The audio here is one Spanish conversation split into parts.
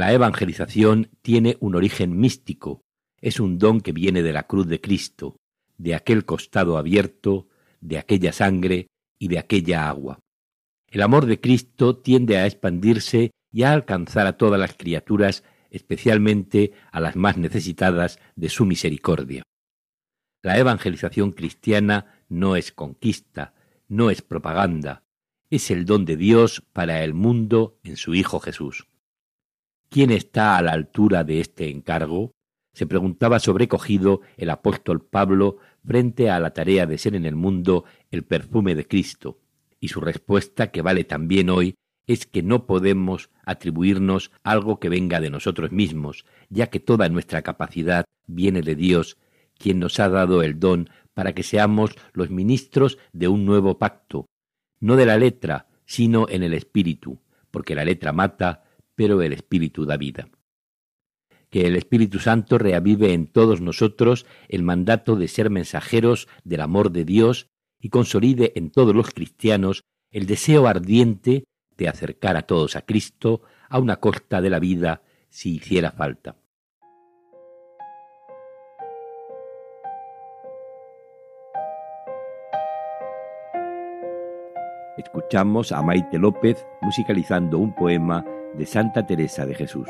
La evangelización tiene un origen místico, es un don que viene de la cruz de Cristo, de aquel costado abierto, de aquella sangre y de aquella agua. El amor de Cristo tiende a expandirse y a alcanzar a todas las criaturas, especialmente a las más necesitadas de su misericordia. La evangelización cristiana no es conquista, no es propaganda, es el don de Dios para el mundo en su Hijo Jesús. ¿Quién está a la altura de este encargo? se preguntaba sobrecogido el apóstol Pablo frente a la tarea de ser en el mundo el perfume de Cristo, y su respuesta, que vale también hoy, es que no podemos atribuirnos algo que venga de nosotros mismos, ya que toda nuestra capacidad viene de Dios, quien nos ha dado el don para que seamos los ministros de un nuevo pacto, no de la letra, sino en el espíritu, porque la letra mata, pero el Espíritu da vida. Que el Espíritu Santo reavive en todos nosotros el mandato de ser mensajeros del amor de Dios y consolide en todos los cristianos el deseo ardiente de acercar a todos a Cristo a una costa de la vida si hiciera falta. Escuchamos a Maite López musicalizando un poema de Santa Teresa de Jesús.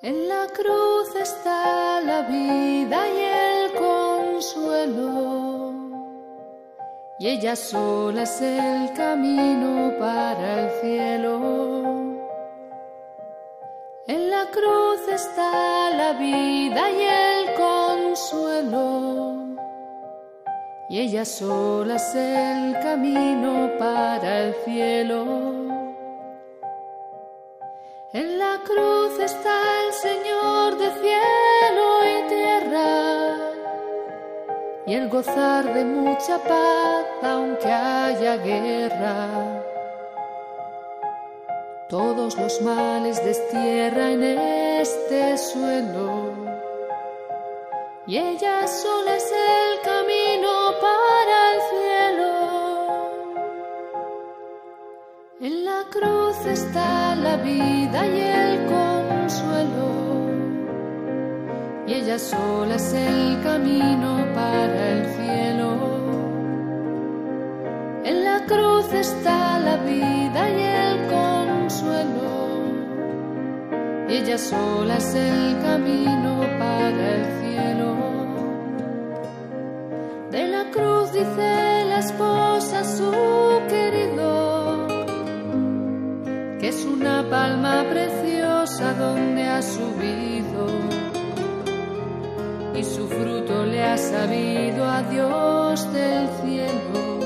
En la cruz está la vida y el consuelo, y ella sola es el camino para el cielo. En la cruz está la vida y el consuelo, y ella sola es el camino para el cielo. En la cruz está el Señor de cielo y el gozar de mucha paz aunque haya guerra. Todos los males destierra en este suelo y ella sola es el camino para el cielo. En la cruz está la vida y el consuelo, y ella sola es el camino para el cielo. En la cruz está la vida y el consuelo, y ella sola es el camino para el cielo. De la cruz dice la esposa su querido que es una palma preciosa donde ha subido y su fruto le ha sabido a Dios del cielo.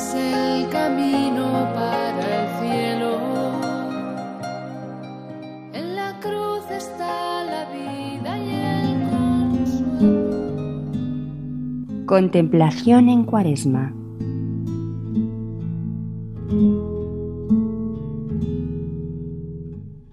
Es el camino para el cielo. En la cruz está la vida y el consuelo. Contemplación en Cuaresma.